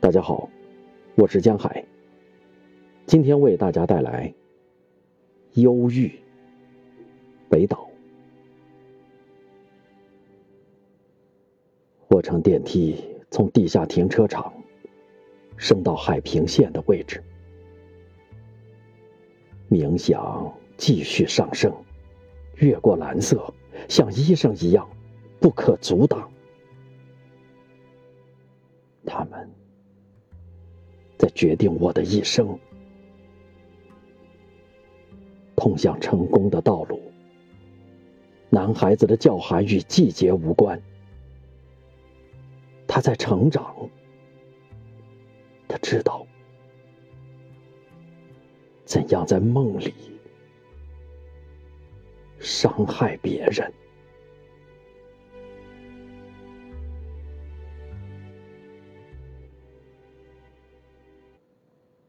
大家好，我是江海。今天为大家带来《忧郁》北岛。我乘电梯从地下停车场升到海平线的位置，冥想继续上升，越过蓝色，像医生一样不可阻挡。他们。决定我的一生，通向成功的道路。男孩子的叫喊与季节无关，他在成长，他知道怎样在梦里伤害别人。